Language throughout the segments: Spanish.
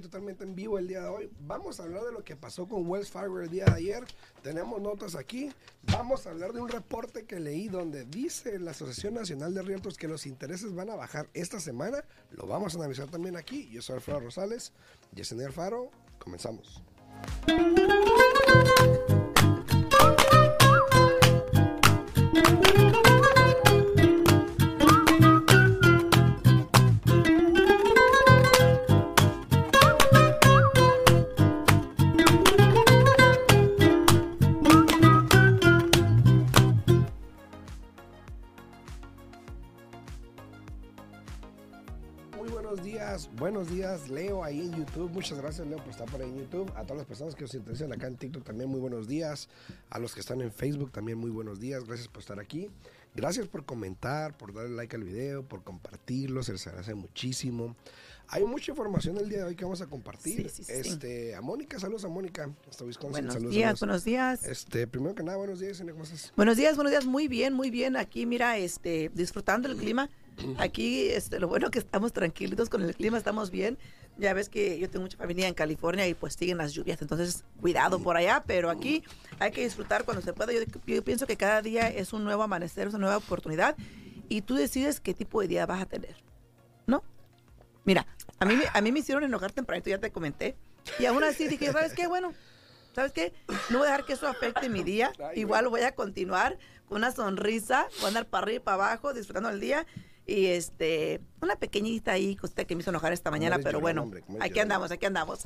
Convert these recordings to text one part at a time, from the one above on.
totalmente en vivo el día de hoy. Vamos a hablar de lo que pasó con Wells Fargo el día de ayer. Tenemos notas aquí. Vamos a hablar de un reporte que leí donde dice la Asociación Nacional de Realtors que los intereses van a bajar esta semana. Lo vamos a analizar también aquí. Yo soy Alfredo Rosales, Yesenia Faro. Comenzamos. Buenos días, Leo, ahí en YouTube. Muchas gracias, Leo, por estar por ahí en YouTube. A todas las personas que os interesan acá en TikTok también muy buenos días. A los que están en Facebook también muy buenos días. Gracias por estar aquí. Gracias por comentar, por darle like al video, por compartirlo. Se les agradece muchísimo. Hay mucha información el día de hoy que vamos a compartir. este, a Mónica, saludos a Mónica, hasta Wisconsin. Buenos días, buenos días. Este, primero que nada, buenos días, ¿cómo estás? Buenos días, buenos días, muy bien, muy bien. Aquí, mira, este, disfrutando el clima. Aquí, este, lo bueno que estamos tranquilitos con el clima, estamos bien. Ya ves que yo tengo mucha familia en California y pues siguen las lluvias, entonces cuidado por allá, pero aquí hay que disfrutar cuando se pueda. Yo, yo pienso que cada día es un nuevo amanecer, es una nueva oportunidad y tú decides qué tipo de día vas a tener, ¿no? Mira, a mí, a mí me hicieron enojar tempranito, ya te comenté, y aún así dije, ¿sabes qué? Bueno, ¿sabes qué? No voy a dejar que eso afecte mi día, igual voy a continuar con una sonrisa, voy a andar para arriba y para abajo, disfrutando el día y este, una pequeñita ahí, cosita que me hizo enojar esta mañana, pero bueno, aquí andamos, aquí andamos.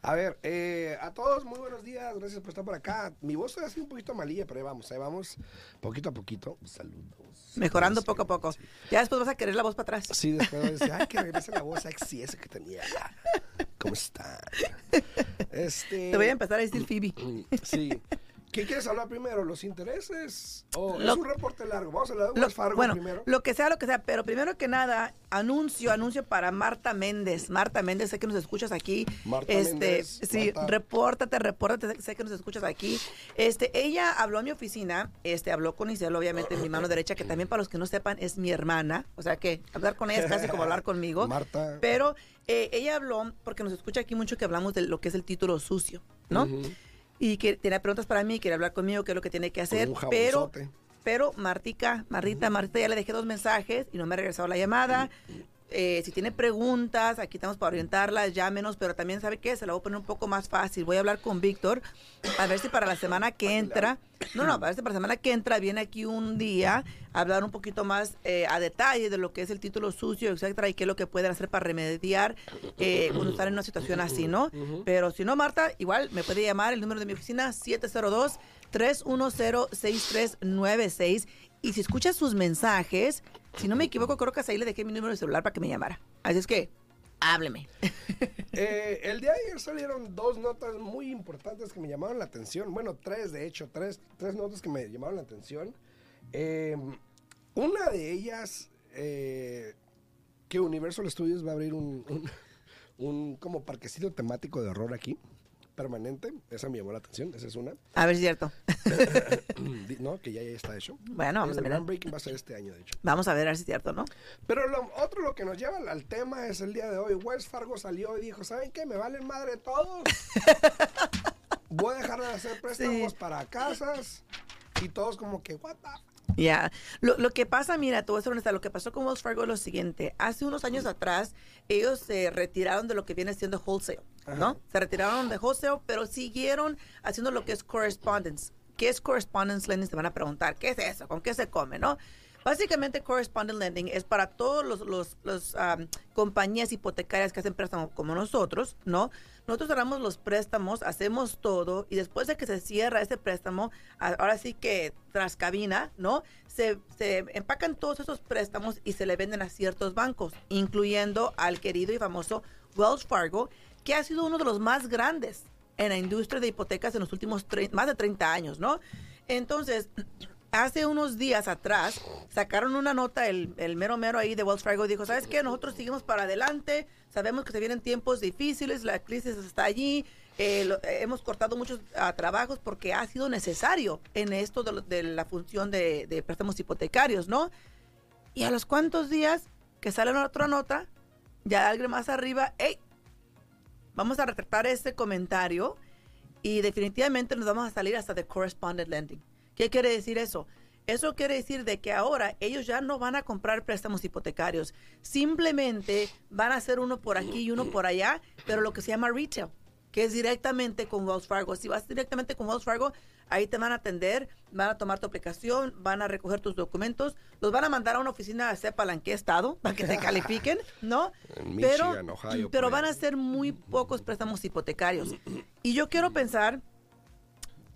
A ver, eh, a todos, muy buenos días, gracias por estar por acá. Mi voz está así un poquito malilla, pero ahí vamos, ahí vamos, poquito a poquito. Saludos. Mejorando poco a poco. Ya después vas a querer la voz para atrás. Sí, después vas a decir, ay, que regrese la voz sexy esa que tenía. ¿Cómo está? Este... Te voy a empezar a decir Phoebe. Sí. ¿Qué quieres hablar primero? ¿Los intereses? ¿O es un reporte largo? Vamos a hablar de Fargo bueno, primero. Lo que sea, lo que sea. Pero primero que nada, anuncio, anuncio para Marta Méndez. Marta Méndez, sé que nos escuchas aquí. Marta este, Méndez. Sí, repórtate, repórtate, sé que nos escuchas aquí. Este, ella habló a mi oficina, este, habló con Isabel, obviamente, mi mano derecha, que también para los que no sepan es mi hermana. O sea que hablar con ella es casi como hablar conmigo. Marta. Pero eh, ella habló, porque nos escucha aquí mucho que hablamos de lo que es el título sucio, ¿no? Y que tiene preguntas para mí, quiere hablar conmigo, qué es lo que tiene que hacer, pero pero Martica, Marita, Marita ya le dejé dos mensajes y no me ha regresado la llamada. Eh, si tiene preguntas, aquí estamos para orientarlas, llámenos, pero también sabe qué, se la voy a poner un poco más fácil. Voy a hablar con Víctor a ver si para la semana que entra, no, no, para ver si para la semana que entra viene aquí un día a hablar un poquito más eh, a detalle de lo que es el título sucio, etcétera, y qué es lo que pueden hacer para remediar eh, cuando están en una situación así, ¿no? Pero si no, Marta, igual me puede llamar el número de mi oficina 702 310 6396 y si escuchas sus mensajes, si no me equivoco, creo que ahí le dejé mi número de celular para que me llamara. Así es que, hábleme. Eh, el día de ayer salieron dos notas muy importantes que me llamaron la atención. Bueno, tres, de hecho, tres, tres notas que me llamaron la atención. Em, una de ellas, eh, que Universal Studios va a abrir un, un como parquecito temático de horror aquí permanente. Esa me llamó la atención, esa es una. A ver, es cierto. no, que ya, ya, está hecho. Bueno, vamos a ver. Breaking va a ser este año, de hecho. Vamos a ver, a ver si es cierto, ¿no? Pero lo otro, lo que nos lleva al tema es el día de hoy. Wells Fargo salió y dijo, ¿saben qué? Me valen madre todos. Voy a dejar de hacer préstamos para casas. Y todos como que, what the ya, lo, lo, que pasa, mira, todo eso lo que pasó con Wells Fargo es lo siguiente. Hace unos años atrás, ellos se retiraron de lo que viene siendo wholesale, ¿no? Se retiraron de wholesale, pero siguieron haciendo lo que es correspondence. ¿Qué es correspondence lending? Se van a preguntar, ¿qué es eso? ¿Con qué se come, no? Básicamente, correspondent lending es para todos los, los, compañías hipotecarias que hacen préstamos como nosotros, ¿no? Nosotros damos los préstamos, hacemos todo y después de que se cierra ese préstamo, ahora sí que tras cabina, ¿no? Se, se empacan todos esos préstamos y se le venden a ciertos bancos, incluyendo al querido y famoso Wells Fargo, que ha sido uno de los más grandes en la industria de hipotecas en los últimos más de 30 años, ¿no? Entonces, hace unos días atrás sacaron una nota, el, mero mero ahí de Wells Fargo dijo, ¿sabes qué? Nosotros seguimos para adelante, sabemos que se vienen tiempos difíciles, la crisis está allí, eh, hemos cortado muchos ah, trabajos porque ha sido necesario en esto de, la función de, de, préstamos hipotecarios, ¿no? Y a los cuantos días que sale otra nota, ya alguien más arriba, hey, vamos a retratar ese comentario y definitivamente nos vamos a salir hasta de correspondent lending. ¿Qué quiere decir eso? Eso quiere decir de que ahora ellos ya no van a comprar préstamos hipotecarios, simplemente van a hacer uno por aquí y uno por allá, pero lo que se llama retail, que es directamente con Wells Fargo. Si vas directamente con Wells Fargo, ahí te van a atender, van a tomar tu aplicación, van a recoger tus documentos, los van a mandar a una oficina, sepa en qué estado, para que te califiquen, ¿no? pero, pero van a ser muy pocos préstamos hipotecarios. Y yo quiero pensar,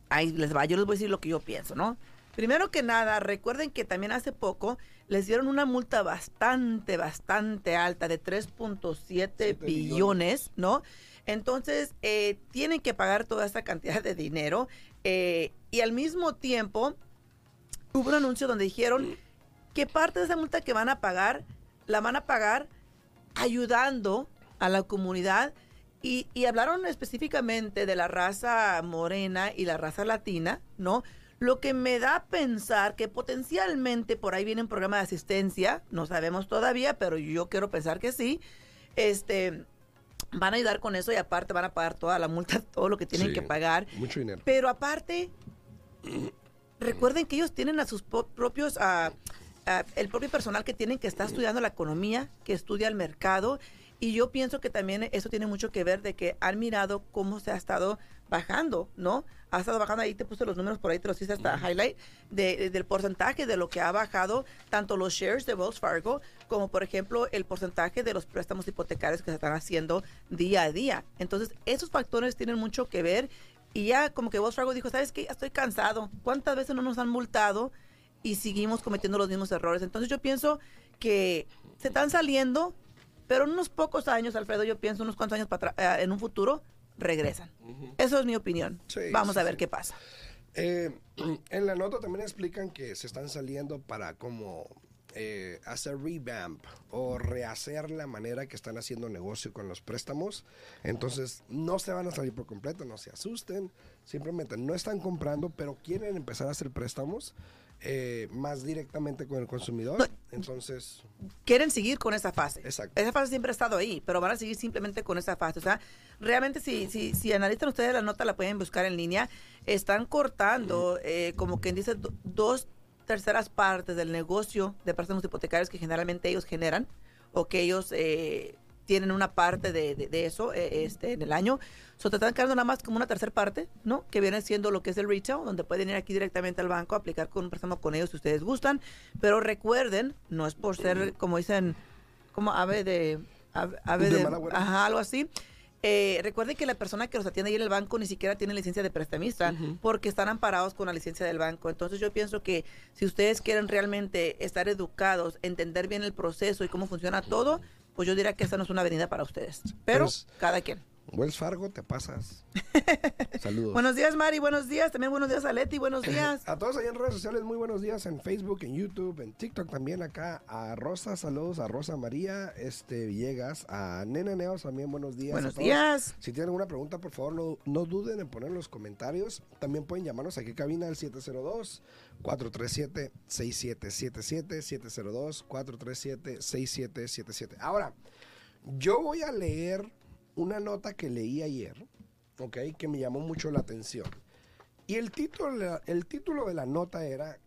ahí les va, yo les voy a decir lo que yo pienso, ¿no? Primero que nada, recuerden que también hace poco les dieron una multa bastante, bastante alta de 3.7 billones, ¿no? Entonces, eh, tienen que pagar toda esta cantidad de dinero. Eh, y al mismo tiempo, hubo un anuncio donde dijeron que parte de esa multa que van a pagar, la van a pagar ayudando a la comunidad. Y, y hablaron específicamente de la raza morena y la raza latina, ¿no? Lo que me da a pensar que potencialmente por ahí viene un programa de asistencia, no sabemos todavía, pero yo quiero pensar que sí. Este, van a ayudar con eso y aparte van a pagar toda la multa, todo lo que tienen que pagar. Mucho dinero. Pero aparte, recuerden que ellos tienen a sus propios, el propio personal que tienen que estar estudiando la economía, que estudia el mercado. Y yo pienso que también eso tiene mucho que ver de que han mirado cómo se ha estado bajando, ¿no? Ha estado bajando, ahí te puse los números por ahí, te los hice hasta highlight, de, del porcentaje de lo que ha bajado tanto los shares de Wells Fargo como, por ejemplo, el porcentaje de los préstamos hipotecarios que se están haciendo día a día. Entonces, esos factores tienen mucho que ver y ya como que Wells Fargo dijo, ¿sabes qué? Estoy cansado. ¿Cuántas veces no nos han multado y seguimos cometiendo los mismos errores? Entonces, yo pienso que se están saliendo, pero en unos pocos años, Alfredo, yo pienso unos cuantos años para eh, en un futuro, regresan. Eso es mi opinión. Vamos a ver qué pasa. Eh, en la nota también explican que se están saliendo para como eh, hacer revamp o rehacer la manera que están haciendo negocio con los préstamos. Entonces, no se van a salir por completo, no se asusten. Simplemente no están comprando, pero quieren empezar a hacer préstamos. Eh, más directamente con el consumidor. Entonces. Quieren seguir con esa fase. Exacto. Esa fase siempre ha estado ahí, pero van a seguir simplemente con esa fase. O sea, realmente si, si, si analizan ustedes la nota, la pueden buscar en línea, están cortando, eh, como quien dice, dos terceras partes del negocio de préstamos hipotecarios que generalmente ellos generan o que ellos eh, tienen una parte de, de, eso eh, este, en el año. So, te están quedando nada más como una tercera parte, ¿no? Que viene siendo lo que es el retail, donde pueden ir aquí directamente al banco, aplicar con un préstamo con ellos si ustedes gustan. Pero recuerden, no es por ser, como dicen, como ave de... Ave, de, ajá, algo así. Eh, recuerden que la persona que los atiende ahí en el banco ni siquiera tiene licencia de prestamista porque están amparados con la licencia del banco. Entonces yo pienso que si ustedes quieren realmente estar educados, entender bien el proceso y cómo funciona todo, pues yo diría que esta no es una avenida para ustedes. Pero cada quien. Wells Fargo, te pasas. Saludos. buenos días, Mari. Buenos días. También buenos días a Leti. Buenos días. a todos ahí en redes sociales, muy buenos días. En Facebook, en YouTube, en TikTok también acá. A Rosa, saludos. A Rosa María este, Villegas. A Nena Neos también, buenos días. Buenos días. Si tienen alguna pregunta, por favor, no, no duden en poner en los comentarios. También pueden llamarnos aquí cabina al 702 437-6777, 702-437-6777. Ahora, yo voy a leer una nota que leí ayer, ¿ok? Que me llamó mucho la atención. Y el título, el título de la nota era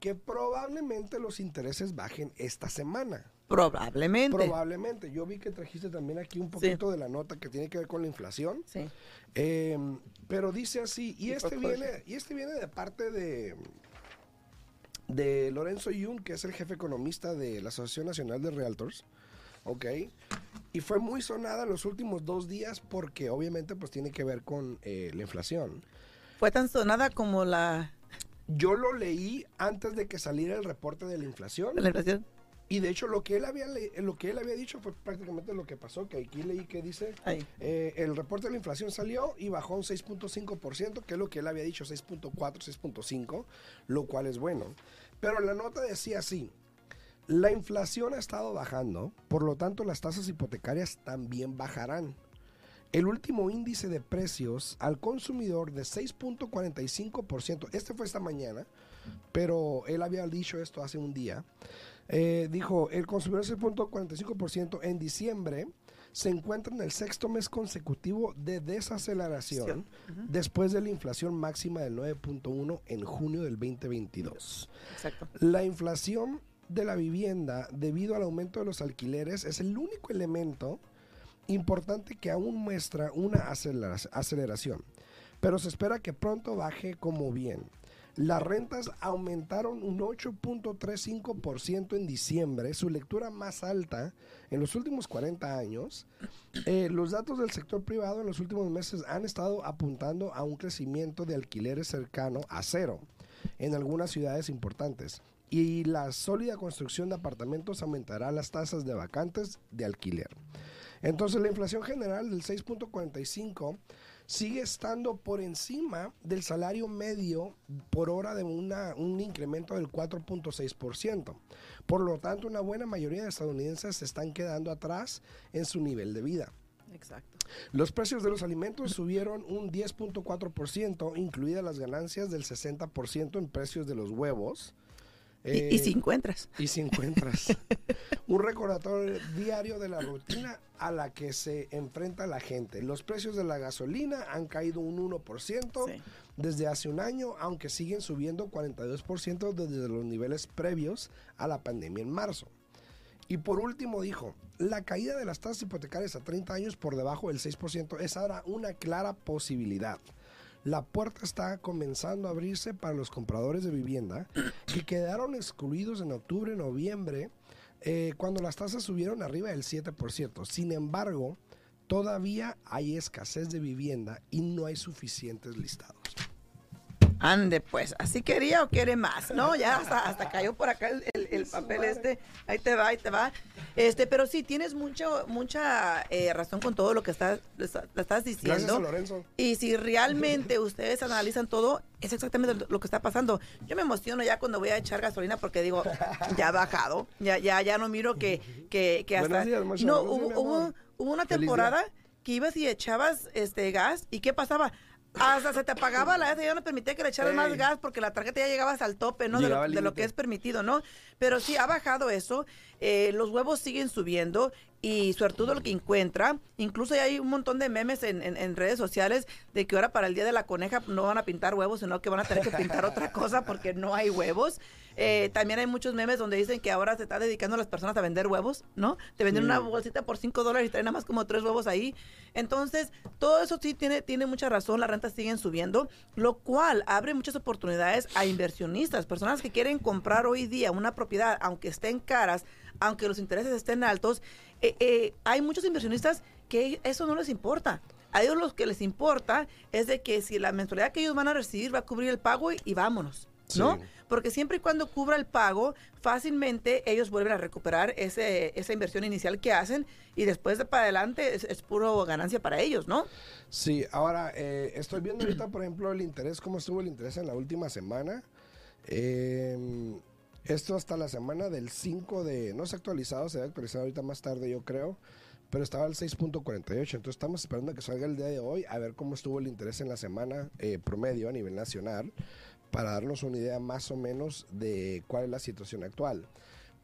que probablemente los intereses bajen esta semana. Probablemente. Probablemente. Yo vi que trajiste también aquí un poquito de la nota que tiene que ver con la inflación. Sí. Em, pero dice así, y este, viene, y este viene de parte de, de Lorenzo Yun, que es el jefe economista de la Asociación Nacional de Realtors. ¿ok? Y fue muy sonada los últimos dos días porque obviamente pues tiene que ver con eh, la inflación. Fue tan sonada como la... Yo lo leí antes de que saliera el reporte de la inflación. la inflación? Y de hecho lo que él había lo que él había dicho fue prácticamente lo que pasó, que aquí leí que dice, eh, el reporte de la inflación salió y bajó un 6.5%, que es lo que él había dicho, 6.4, 6.5, lo cual es bueno. Pero la nota decía así, la inflación ha estado bajando, por lo tanto las tasas hipotecarias también bajarán. El último índice de precios al consumidor de 6.45%, este fue esta mañana, pero él había dicho esto hace un día, eh, dijo, el consumidor 6.45% en diciembre se encuentra en el sexto mes consecutivo de desaceleración después de la inflación máxima del 9.1 en junio del 2022. Exacto. La inflación de la vivienda debido al aumento de los alquileres es el único elemento importante que aún muestra una aceleración, pero se espera que pronto baje como bien. Las rentas aumentaron un 8.35% en diciembre, su lectura más alta en los últimos 40 años. Eh, los datos del sector privado en los últimos meses han estado apuntando a un crecimiento de alquileres cercano a cero en algunas ciudades importantes. Y la sólida construcción de apartamentos aumentará las tasas de vacantes de alquiler. Entonces la inflación general del 6.45 sigue estando por encima del salario medio por hora de una, un incremento del 4.6%. Por lo tanto, una buena mayoría de estadounidenses se están quedando atrás en su nivel de vida. Exacto. Los precios de los alimentos subieron un 10.4%, incluidas las ganancias del 60% en precios de los huevos, y, si encuentras. Y si encuentras. un recordatorio diario de la rutina a la que se enfrenta la gente. Los precios de la gasolina han caído un 1% desde hace un año, aunque siguen subiendo 42% desde los niveles previos a la pandemia en marzo. Y por último dijo, la caída de las tasas hipotecarias a 30 años por debajo del 6% es ahora una clara posibilidad la puerta está comenzando a abrirse para los compradores de vivienda que quedaron excluidos en octubre, noviembre, eh, cuando las tasas subieron arriba del 7%. Sin embargo, todavía hay escasez de vivienda y no hay suficientes listados. Ande, pues, así quería o quiere más, ¿no? Ya hasta, hasta cayó por acá el, papel este, ahí te va, ahí te va. Este, pero sí, tienes mucho, mucha eh, razón con todo lo que estás, estás diciendo. Gracias Lorenzo. Y si realmente ustedes analizan todo, es exactamente lo que está pasando. Yo me emociono ya cuando voy a echar gasolina porque digo, ya ha bajado, ya, ya, ya no miro que, que, que hasta... no, hubo, hubo, una temporada que ibas y echabas este gas y ¿qué pasaba? Hasta se te apagaba la ya no permitía que le echaras más gas porque la tarjeta ya llegaba hasta el tope, ¿no? De lo, que es permitido, ¿no? Pero sí, ha bajado eso. Eh, los huevos siguen subiendo y suertudo lo que encuentra. Incluso hay un montón de memes en, en, redes sociales de que ahora para el Día de la Coneja no van a pintar huevos, sino que van a tener que pintar otra cosa porque no hay huevos. Eh, también hay muchos memes donde dicen que ahora se está dedicando a las personas a vender huevos, ¿no? Te venden una bolsita por 5 dólares y traen nada más como tres huevos ahí. Entonces, todo eso sí tiene, tiene mucha razón, las rentas siguen subiendo, lo cual abre muchas oportunidades a inversionistas, personas que quieren comprar hoy día una propiedad, aunque estén caras, aunque los intereses estén altos. Eh, eh, hay muchos inversionistas que eso no les importa. A ellos lo que les importa es de que si la mensualidad que ellos van a recibir va a cubrir el pago y, vámonos, ¿no? porque siempre y cuando cubra el pago, fácilmente ellos vuelven a recuperar ese, esa inversión inicial que hacen y después de para adelante es, puro ganancia para ellos, ¿no? Sí, ahora eh, estoy viendo ahorita, por ejemplo, el interés, cómo estuvo el interés en la última semana. Em, esto hasta la semana del 5 de, no se ha actualizado, se va a actualizar ahorita más tarde yo creo, pero estaba al 6.48, entonces estamos esperando a que salga el día de hoy a ver cómo estuvo el interés en la semana eh, promedio a nivel nacional para darnos una idea más o menos de cuál es la situación actual.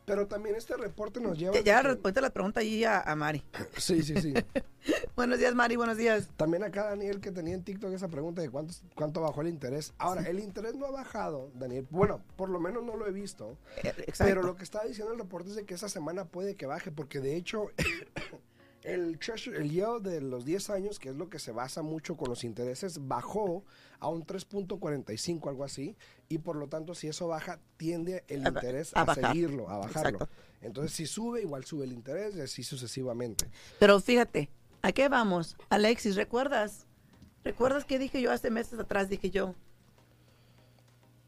Pero también este reporte nos lleva... Ya, ya la pregunta ahí a, Mari. Sí, sí, sí. buenos días, Mari, buenos días. También acá Daniel que tenía en TikTok esa pregunta de cuánto, cuánto bajó el interés. Ahora, el interés no ha bajado, Daniel. Bueno, por lo menos no lo he visto. Eh, pero lo que está diciendo el reporte es de que esa semana puede que baje, porque de hecho... El, el yield de los 10 años, que es lo que se basa mucho con los intereses, bajó a un 3.45, algo así, y por lo tanto, si eso baja, tiende el interés a, seguirlo, a bajarlo. Entonces, si sube, igual sube el interés y así sucesivamente. Pero fíjate, ¿a qué vamos? Alexis, ¿recuerdas? ¿Recuerdas qué dije yo hace meses atrás? Dije yo,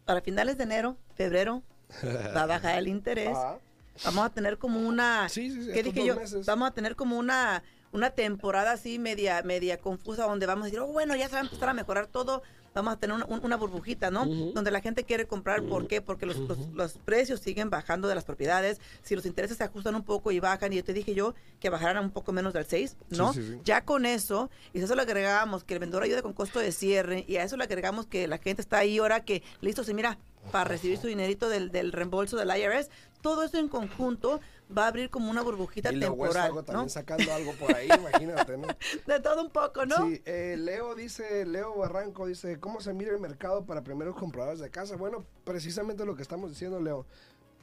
para finales de enero, febrero, va a bajar el interés. Vamos a tener como una... ¿Qué dije yo? Vamos a tener como una una temporada así media media confusa donde vamos a decir, oh, bueno, ya se va a empezar a mejorar todo, vamos a tener una, burbujita, ¿no? Donde la gente quiere comprar, ¿por qué? Porque los, los, precios siguen bajando de las propiedades, si los intereses se ajustan un poco y bajan, y yo te dije yo que bajaran un poco menos del 6, ¿no? ya con eso, y a eso le agregamos que el vendedor ayude con costo de cierre, y a eso le agregamos que la gente está ahí ahora que, listo, si mira, para recibir su dinerito del, del reembolso del IRS. Todo eso en conjunto va a abrir como una burbujita Y temporal. algo también ¿no? sacando algo por ahí, imagínate, ¿no? De todo un poco, ¿no? Sí, eh, Leo dice, Leo Barranco dice, ¿cómo se mira el mercado para primeros compradores de casa? Bueno, precisamente lo que estamos diciendo, Leo.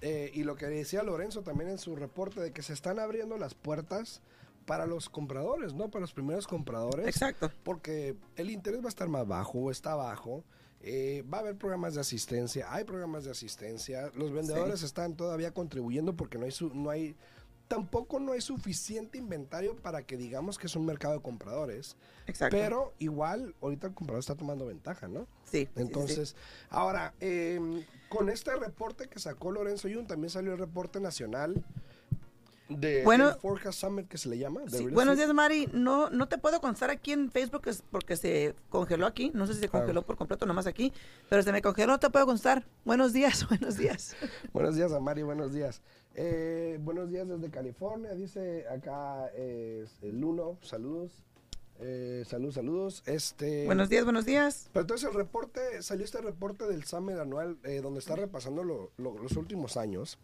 Eh, y lo que decía Lorenzo también en su reporte de que se están abriendo las puertas para los compradores, ¿no? Para los primeros compradores. Exacto. Porque el interés va a estar más bajo o está bajo. Eh, va a haber programas de asistencia, hay programas de asistencia. Los vendedores están todavía contribuyendo porque no hay, su- no hay, tampoco no hay suficiente inventario para que digamos que es un mercado de compradores. Exacto. Pero igual, ahorita el comprador está tomando ventaja, ¿no? sí, sí, sí. Entonces, ahora, eh, con este reporte que sacó Lorenzo Yun, también salió el reporte nacional de Bueno- Forecast Summit que se le llama. Sí, Buenos días, Mari. No, no te puedo constar aquí en Facebook es porque se congeló aquí. No sé si se Ah. congeló por completo nomás aquí, pero se me congeló. No te puedo constar. Buenos días, buenos días. Buenos días, Amari, buenos días. Eh, buenos días desde California, dice acá eh, el Luno, saludos. Eh, saludos, saludos. Este, buenos días, buenos días. Pero entonces el reporte, salió este reporte del Summit anual eh, donde está repasando lo- lo- los últimos años.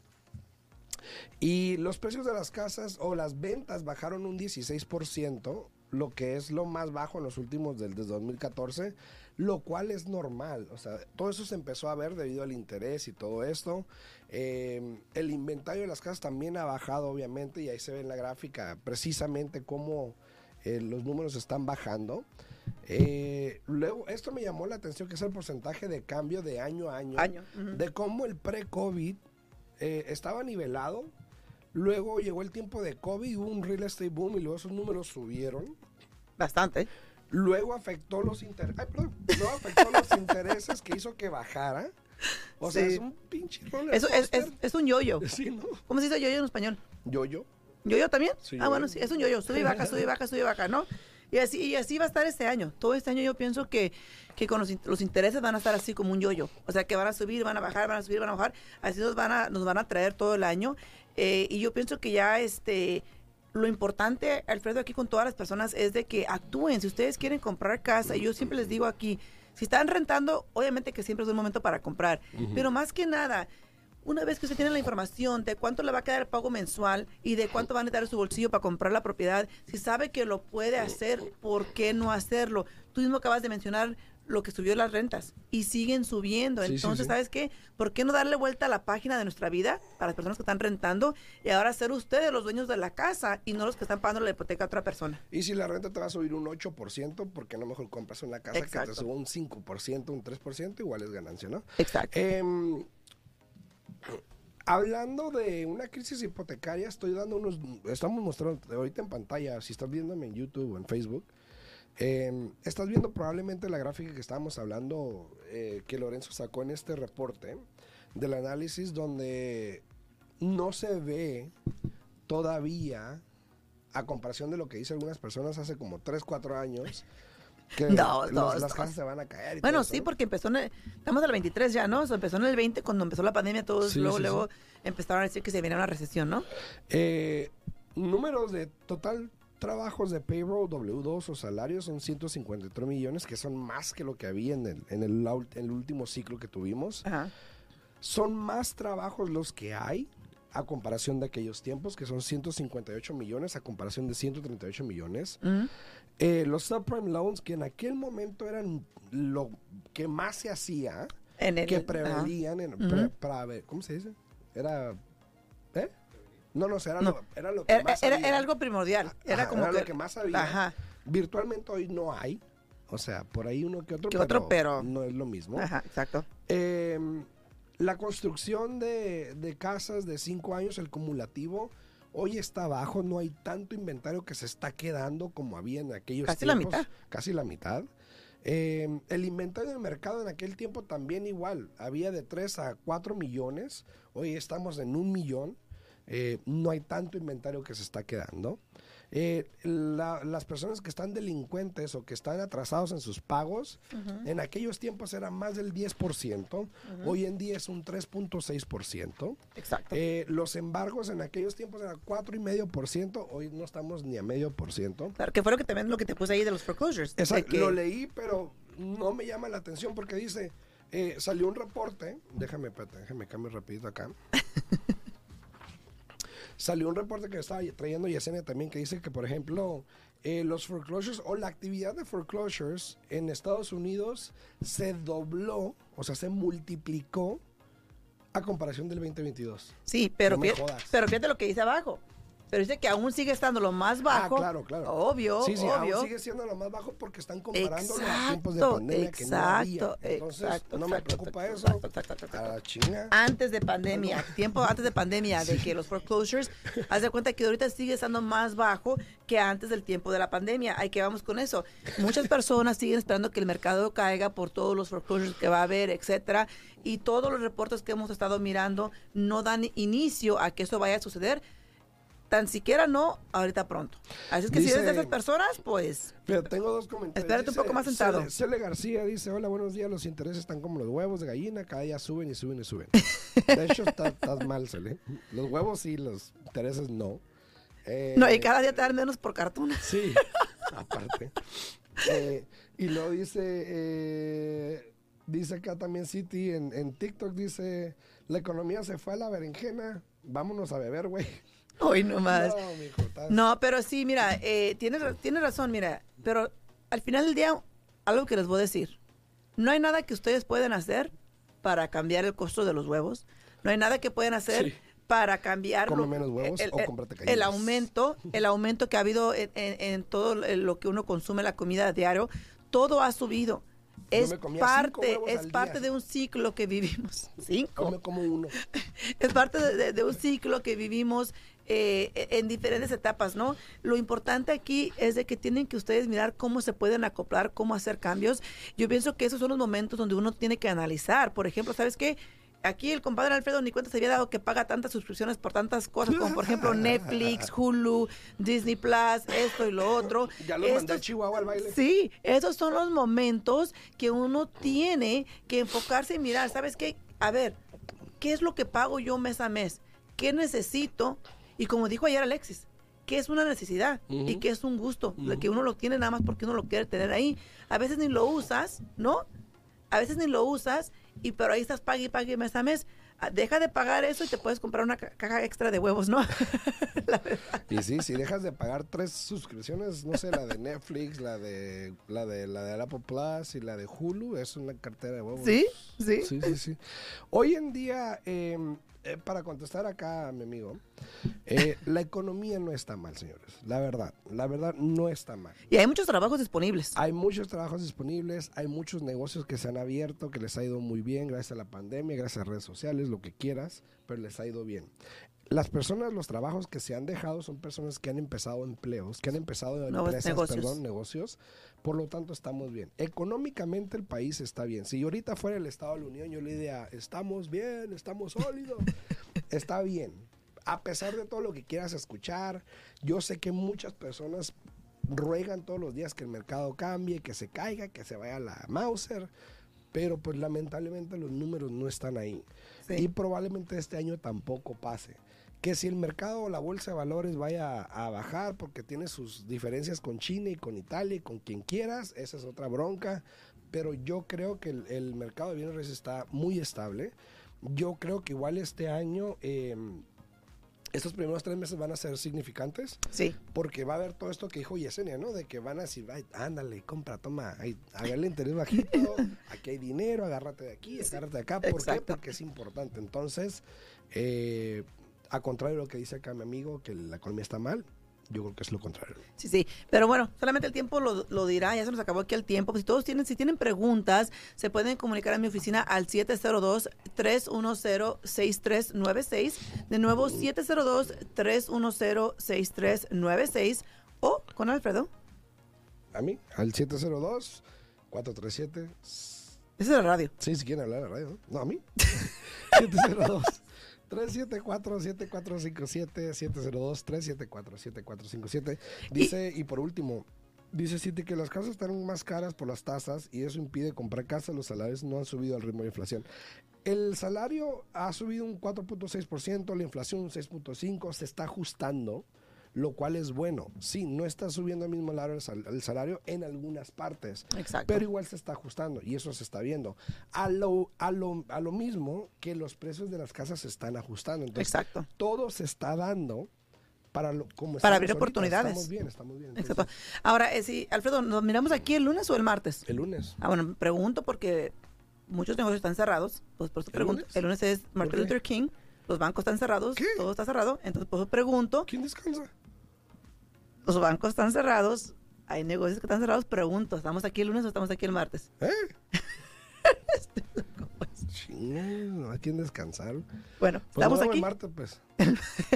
Y los precios de las casas o las ventas bajaron un 16%, lo que es lo más bajo en los últimos del desde 2014, lo cual es normal. O sea, todo eso se empezó a ver debido al interés y todo esto. Eh, el inventario de las casas también ha bajado, obviamente, y ahí se ve en la gráfica precisamente cómo eh, los números están bajando. Eh, luego, esto me llamó la atención, que es el porcentaje de cambio de año a año. Año. De cómo el pre-COVID eh, estaba nivelado. Luego llegó el tiempo de COVID, hubo un real estate boom y luego esos números subieron. Bastante. Luego afectó los intereses. Luego afectó los intereses que hizo que bajara. O sea, es un pinche Eso es, es, es un yoyo. Sí, ¿no? ¿Cómo se dice yoyo en español? Yo-yo. ¿Yoyo también? Sí, ah, bueno, sí, es un yoyo. Sube y baja, sube y baja, sube y baja, ¿no? Y así, y así va a estar este año. Todo este año yo pienso que, que con los, los intereses van a estar así como un yoyo. O sea, que van a subir, van a bajar, van a subir, van a bajar. Así nos van a, nos van a traer todo el año. Eh, y yo pienso que ya este lo importante, Alfredo, aquí con todas las personas es de que actúen. Si ustedes quieren comprar casa, yo siempre les digo aquí, si están rentando, obviamente que siempre es un momento para comprar. Pero más que nada, una vez que usted tiene la información de cuánto le va a quedar el pago mensual y de cuánto va a en su bolsillo para comprar la propiedad, si sabe que lo puede hacer, ¿por qué no hacerlo? Tú mismo acabas de mencionar lo que subió las rentas y siguen subiendo. Sí, Entonces, sí. ¿sabes qué? ¿Por qué no darle vuelta a la página de nuestra vida para las personas que están rentando y ahora ser ustedes los dueños de la casa y no los que están pagando la hipoteca a otra persona? Y si la renta te va a subir un 8%, ¿por qué no mejor compras una casa que te suba un 5%, un 3%? Igual es ganancia, ¿no? Exacto. Em, hablando de una crisis hipotecaria, estoy dando unos, estamos mostrando ahorita en pantalla, si estás viéndome en YouTube o en Facebook, em, estás viendo probablemente la gráfica que estábamos hablando, eh, que Lorenzo sacó en este reporte del análisis donde no se ve todavía, a comparación de lo que dicen algunas personas hace como 3, 4 años, que No, los- no, las no. casas se van a caer. y Bueno, todo sí, porque empezó en el, estamos en el 23 ya, ¿no? O sea, empezó en el 20 cuando empezó la pandemia, todos Sí, luego, sí, luego empezaron a decir que se venía una recesión, ¿no? Eh, números de total trabajos de payroll W2 o salarios son 153 millones, que son más que lo que había en el, en el, en el último ciclo que tuvimos. Ajá. Son más trabajos los que hay a comparación de aquellos tiempos, que son 158 millones a comparación de 138 millones. Ujú. Eh, los subprime loans, que en aquel momento eran lo que más se hacía, En el, que preveían, pre- para- ¿cómo se dice? Era, ¿eh? No, no, era, No. Lo, era lo que Era, más era- había. era algo primordial. Era Ajá, como era que, lo que más había. Ajá, Virtualmente hoy no hay, o sea, por ahí uno que otro, Que otro, pero- no es lo mismo. ajá, exacto. Eh, la construcción de, de casas de cinco años, el cumulativo, hoy está bajo, no hay tanto inventario que se está quedando como había en aquellos Casi la tiempos. mitad. Casi la mitad. Eh, el inventario del mercado en aquel tiempo también igual, había de 3 a 4 millones, hoy estamos en un millón, Eh, no hay tanto inventario que se está quedando. Eh, la- las personas que están delincuentes o que están atrasados en sus pagos, en aquellos tiempos era más del 10%, hoy en día es un 3.6%. Exacto. Eh, los embargos en aquellos tiempos eran 4,5%, hoy no estamos ni a medio por ciento. Claro, que fue lo que también lo que te puse ahí de los foreclosures. Exacto, que- lo leí, pero no me llama la atención porque dice, Eh, salió un reporte, déjame, déjame cambiar rapidito acá. salió un reporte que estaba trayendo Yesenia también que dice que, por ejemplo, eh, los foreclosures o la actividad de foreclosures en Estados Unidos se dobló, o sea, se multiplicó a comparación del 2022. Sí, pero, No pero fíjate lo que dice abajo. Pero dice que aún sigue estando lo más bajo. Ah, claro, claro. Obvio, Sí, sí, obvio. aún sigue siendo lo más bajo porque están comparándolo a tiempos de Exacto, pandemia que no había. exacto, Entonces, exacto, no me exacto, preocupa exacto, eso. exacto, exacto, exacto. A la chinga. Antes de pandemia, tiempo antes de pandemia, de que los foreclosures, haz de cuenta que ahorita sigue estando más bajo que antes del tiempo de la pandemia. Hay que vamos con eso. Muchas personas siguen esperando que el mercado caiga por todos los foreclosures que va a haber, etcétera, y todos los reportes que hemos estado mirando no dan inicio a que eso vaya a suceder. Tan siquiera no ahorita pronto. Así es que si eres de esas personas, pues Pero tengo dos comentarios. Espérate un poco más sentado. Cele, Cele García dice, hola, buenos días, los intereses están como los huevos de gallina, cada día suben y suben y suben. De hecho, está- estás mal, Cele. Los huevos sí, los intereses no. Eh, no, y cada día te dan menos por cartón. Sí, aparte. Eh, y luego dice, eh, dice acá también City, en, en TikTok dice, la economía se fue a la berenjena, vámonos a beber, güey. Hoy nomás. No, mijo, No, pero sí, mira, eh, tienes, tienes razón, mira, pero al final del día, algo que les voy a decir, no hay nada que ustedes puedan hacer para cambiar el costo de los huevos, no hay nada que puedan hacer Sí. para cambiar menos huevos el, aumento, el aumento que ha habido en, en- en todo lo que uno consume, la comida a diario, todo ha subido. Es me parte, es parte día. de un ciclo que vivimos. Cinco Come como uno. es parte de, de- de un ciclo que vivimos eh, en diferentes etapas, ¿no? Lo importante aquí es de que tienen que ustedes mirar cómo se pueden acoplar, cómo hacer cambios. Yo pienso que esos son los momentos donde uno tiene que analizar. Por ejemplo, ¿sabes qué? Aquí el compadre Alfredo ni cuenta se había dado que paga tantas suscripciones por tantas cosas, como por ejemplo Netflix, Hulu, Disney Plus, esto y lo otro. Ya los mandé a Chihuahua al baile. Sí, esos son los momentos que uno tiene que enfocarse y mirar, ¿sabes qué? A ver, ¿qué es lo que pago yo mes a mes? ¿Qué necesito? Y como dijo ayer Alexis, ¿qué es una necesidad? Y qué es un gusto, Ujú. que uno lo tiene nada más porque uno lo quiere tener ahí. A veces ni lo usas, ¿no? A veces ni lo usas, y pero ahí estás pague y pague mes a mes. Ah, Deja de pagar eso y te puedes comprar una ca- caja extra de huevos, ¿no? La verdad. Y sí, si dejas de pagar tres suscripciones, no sé, la de Netflix, la de la de la de Apple Plus y la de Hulu, es una cartera de huevos. ¿Sí? ¿Sí? Sí, sí, sí. Hoy en día, eh, eh, para contestar acá a mi amigo, eh, la economía no está mal, señores. La verdad, la verdad no está mal. Y hay muchos trabajos disponibles. Hay muchos trabajos disponibles, hay muchos negocios que se han abierto, que les ha ido muy bien gracias a la pandemia, gracias a redes sociales, lo que quieras, pero les ha ido bien. Las personas, los trabajos que se han dejado son personas que han empezado empleos, que han empezado Nuevos empresas, negocios. perdón, negocios. Por lo tanto, estamos bien. Económicamente el país está bien. Si ahorita fuera el Estado de la Unión, yo le diría, estamos bien, estamos sólidos. está bien. A pesar de todo lo que quieras escuchar, yo sé que muchas personas ruegan todos los días que el mercado cambie, que se caiga, que se vaya la Mauser, pero pues lamentablemente los números no están ahí. Sí. Y probablemente este año tampoco pase. Que si el mercado o la bolsa de valores vaya a bajar porque tiene sus diferencias con China y con Italia y con quien quieras, esa es otra bronca. Pero yo creo que el, el mercado de bienes raíces está muy estable. Yo creo que igual este año, eh, estos primeros tres meses van a ser significantes Sí. porque va a haber todo esto que dijo Yesenia, ¿no? De que van a decir, "Ay, ándale, compra, toma, el interés bajito, aquí hay dinero, agárrate de aquí, agárrate de acá. ¿Por qué? Exacto. Porque es importante. Entonces, eh, a contrario de lo que dice acá mi amigo, que la economía está mal, yo creo que es lo contrario. Sí, sí, pero bueno, solamente el tiempo lo, lo dirá, ya se nos acabó aquí el tiempo. Si todos tienen, si tienen preguntas, se pueden comunicar a mi oficina al 702-310-6396. De nuevo, 702-310-6396 o con Alfredo. A mí, al 702 437 Esa es la radio. Sí, si quieren hablar a la radio, ¿no? No, a mí. 702 374 7457 702 374 7457 Dice, y por último, dice City que las casas están más caras por las tasas y eso impide comprar casas, los salarios no han subido al ritmo de inflación. El salario ha subido un 4.6%, la inflación un 6.5%, se está ajustando. Lo cual es bueno. Sí, no está subiendo al mismo lado el, sal- el salario en algunas partes, Exacto. pero igual se está ajustando y eso se está viendo. A lo, a lo, a lo mismo que los precios de las casas se están ajustando. Entonces, Exacto. todo se está dando para lo, como Para abrir ahorita. oportunidades. Estamos bien, estamos bien. Exacto. Ahora, eh, sí, Alfredo, ¿nos miramos aquí el lunes o el martes? el lunes. Ah, bueno, pregunto porque muchos negocios están cerrados. Pues por eso ¿El pregunto. lunes? El lunes es Martin? Luther King. Los bancos están cerrados. ¿Qué? Todo está cerrado. Entonces, por eso pregunto. ¿Quién descansa? Los bancos están cerrados. Hay negocios que están cerrados. Pregunto, ¿estamos aquí el lunes o estamos aquí el martes? ¿Eh? No hay quien descansar. Bueno, Pues estamos no, aquí el martes, pues.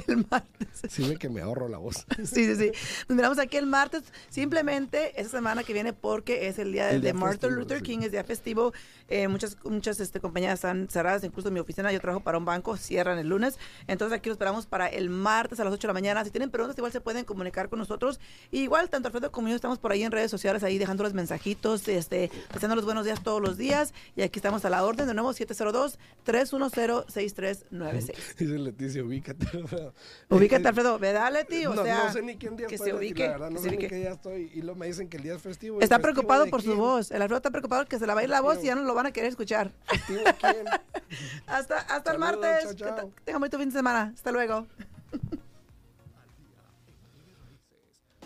el martes. Sirve que me ahorro la voz. Sí, sí, sí. Nos miramos aquí el martes, simplemente esa semana que viene porque es el día El de día Martin festivo, Luther sí. King, es día festivo. Eh, muchas muchas este, compañías están cerradas, incluso mi oficina, yo trabajo para un banco, cierran el lunes. Entonces aquí lo esperamos para el martes a las 8 de la mañana. Si tienen preguntas, igual se pueden comunicar con nosotros. Y igual, tanto Alfredo como yo estamos por ahí en redes sociales, ahí dejando los mensajitos, este, deseando los buenos días todos los días. Y aquí estamos a la orden, de nuevo, 702-310-6396. Dice Leticia, ubícate. Ubícate, Alfredo, ¿verdad, Leti? O no, sea, no sé ni quién día que se ubique, la verdad, no sé ni qué día estoy. Y luego me dicen que el día es festivo. ¿y Está festivo preocupado por su voz. El Alfredo está preocupado que se la va a ir la voz y ya no lo van a querer escuchar. ¿Festivo de quién? Hasta, hasta el martes. chao, chao. Que tengan bonito fin de semana. Hasta luego.